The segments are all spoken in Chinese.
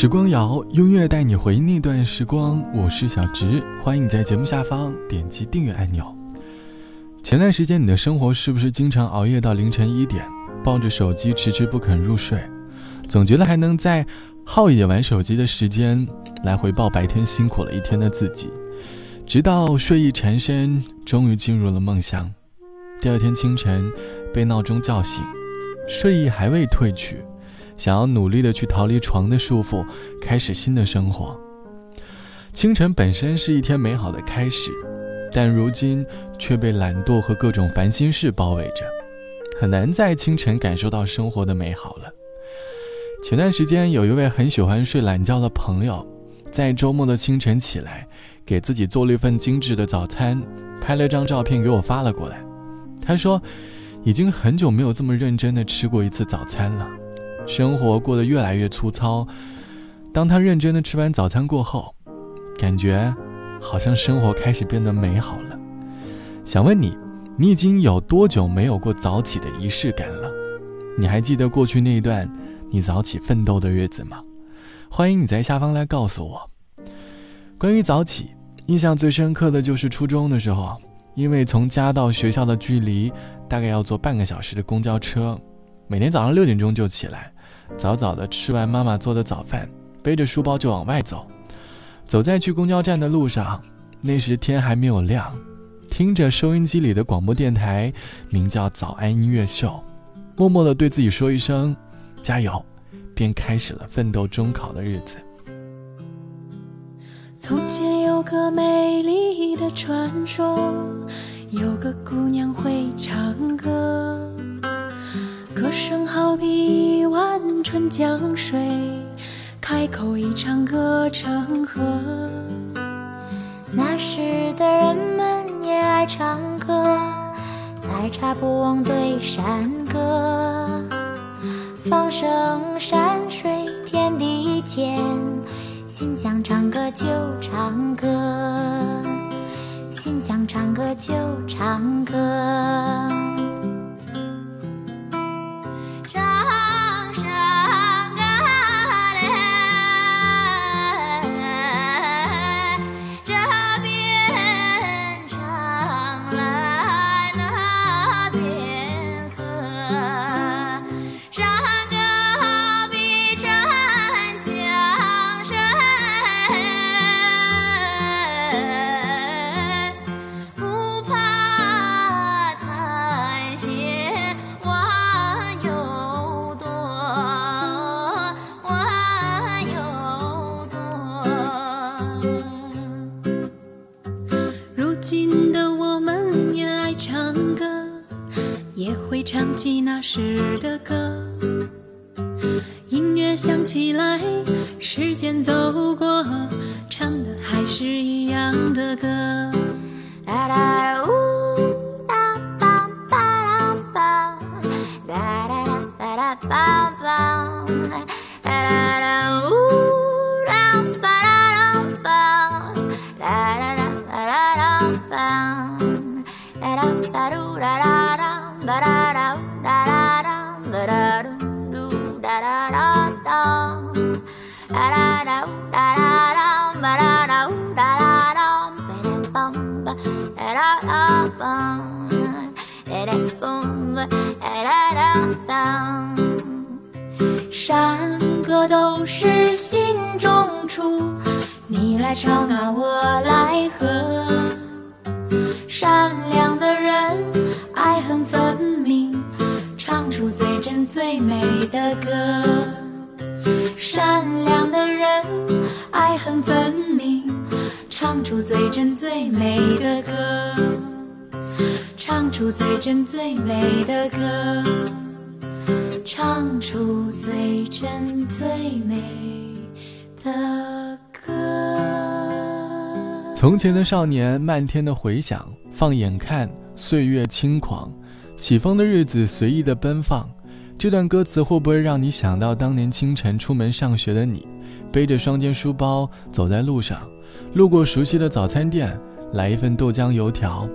时光谣，音乐带你回忆那段时光。我是小直，欢迎你在节目下方点击订阅按钮。前段时间，你的生活是不是经常熬夜到凌晨一点，抱着手机迟迟不肯入睡，总觉得还能再耗一点玩手机的时间来回报白天辛苦了一天的自己，直到睡意缠身，终于进入了梦乡。第二天清晨，被闹钟叫醒，睡意还未褪去。想要努力的去逃离床的束缚，开始新的生活。清晨本身是一天美好的开始，但如今却被懒惰和各种烦心事包围着，很难在清晨感受到生活的美好了。前段时间，有一位很喜欢睡懒觉的朋友，在周末的清晨起来，给自己做了一份精致的早餐，拍了张照片给我发了过来。他说，已经很久没有这么认真的吃过一次早餐了。生活过得越来越粗糙。当他认真的吃完早餐过后，感觉好像生活开始变得美好了。想问你，你已经有多久没有过早起的仪式感了？你还记得过去那一段你早起奋斗的日子吗？欢迎你在下方来告诉我。关于早起，印象最深刻的就是初中的时候，因为从家到学校的距离大概要坐半个小时的公交车，每天早上六点钟就起来。早早的吃完妈妈做的早饭，背着书包就往外走。走在去公交站的路上，那时天还没有亮，听着收音机里的广播电台，名叫《早安音乐秀》，默默的对自己说一声“加油”，便开始了奋斗中考的日子。从前有个美丽的传说，有个姑娘会唱歌。歌声好比一碗春江水，开口一唱歌成河。那时的人们也爱唱歌，采茶不忘对山歌。放声山水天地间，心想唱歌就唱歌，心想唱歌就唱歌。那时的歌，音乐响起来，时间走山歌都是心中出，你来唱啊，我来和。善良最真最美的歌。善良的人，爱恨分明，唱出最真最美的歌。唱出最真最美的歌。唱出最真最美的歌。从前的少年，漫天的回响，放眼看，岁月轻狂，起风的日子随意的奔放。这段歌词会不会让你想到当年清晨出门上学的你，背着双肩书包走在路上，路过熟悉的早餐店，来一份豆浆油条，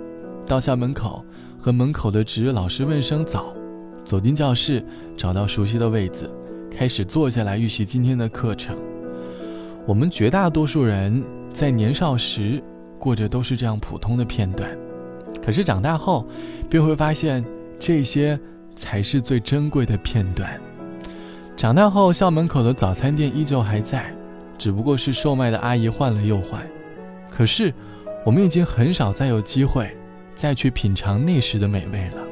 到校门口和门口的值日老师问声早。走进教室，找到熟悉的位子，开始坐下来预习今天的课程。我们绝大多数人在年少时过着都是这样普通的片段，可是长大后，便会发现这些才是最珍贵的片段。长大后，校门口的早餐店依旧还在，只不过是售卖的阿姨换了又换。可是，我们已经很少再有机会再去品尝那时的美味了。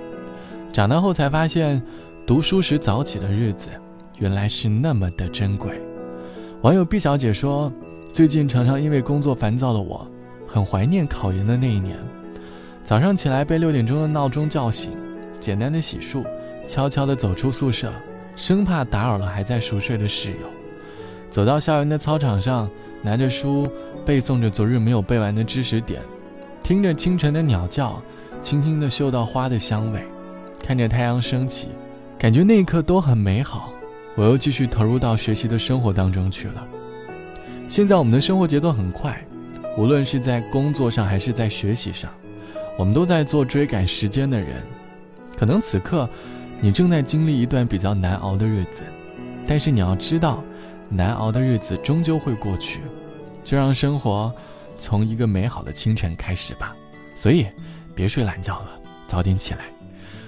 长大后才发现，读书时早起的日子，原来是那么的珍贵。网友毕小姐说：“最近常常因为工作烦躁的我，很怀念考研的那一年。早上起来被六点钟的闹钟叫醒，简单的洗漱，悄悄地走出宿舍，生怕打扰了还在熟睡的室友。走到校园的操场上，拿着书背诵着昨日没有背完的知识点，听着清晨的鸟叫，轻轻地嗅到花的香味，看着太阳升起，感觉那一刻都很美好。”我又继续投入到学习的生活当中去了。现在我们的生活节奏很快，无论是在工作上还是在学习上，我们都在做追赶时间的人。可能此刻，你正在经历一段比较难熬的日子，但是你要知道，难熬的日子终究会过去。就让生活从一个美好的清晨开始吧。所以，别睡懒觉了，早点起来。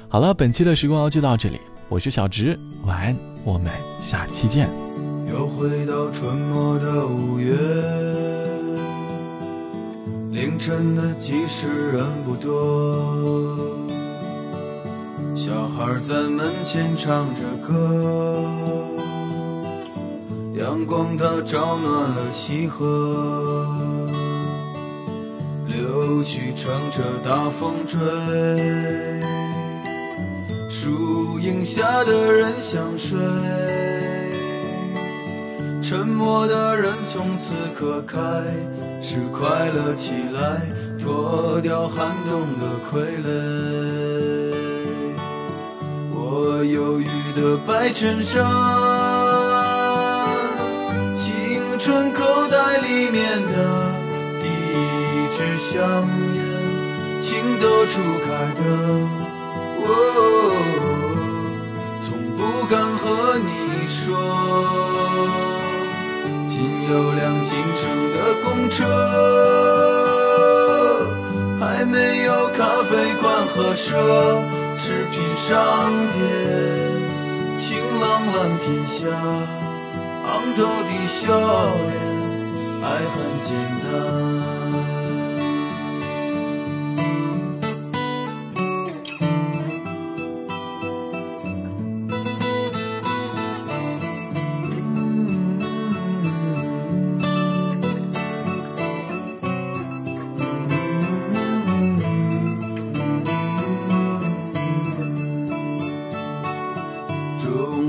好了，本期的时光谣就到这里，我是小直，晚安。我们下期见。又回到春末的五月，凌晨的集市人不多，小孩在门前唱着歌，阳光它照暖了溪河，柳絮乘着大风追。树荫下的人想睡，沉默的人从此刻开始快乐起来，脱掉寒冬的傀儡。的白衬衫，青春口袋里面的第一支香烟，情窦初开的我。从不敢和你说，仅有辆进城的公车，还没有咖啡馆和奢侈品商店。晴朗蓝天下，昂头的笑脸，爱很简单。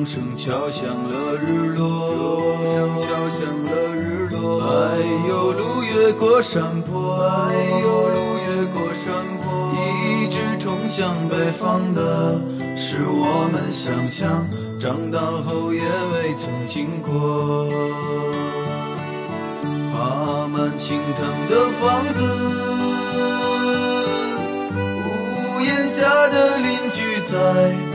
声敲响了日落，敲响了日落。哎呦，路越过山坡，哎呦，路越过山坡。一直通向北方的，是我们想象，长大后也未曾经过。爬满青藤的房子，屋檐下的邻居在。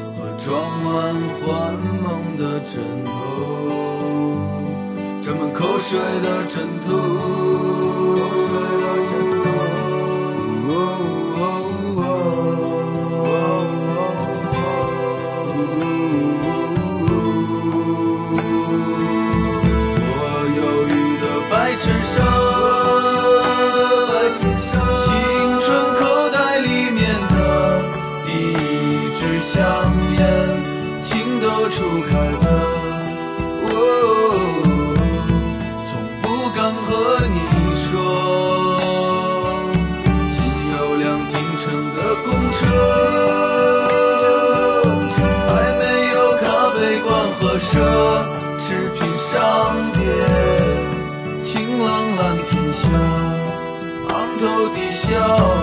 装满幻梦的枕头，沾满口水的枕头。Oh.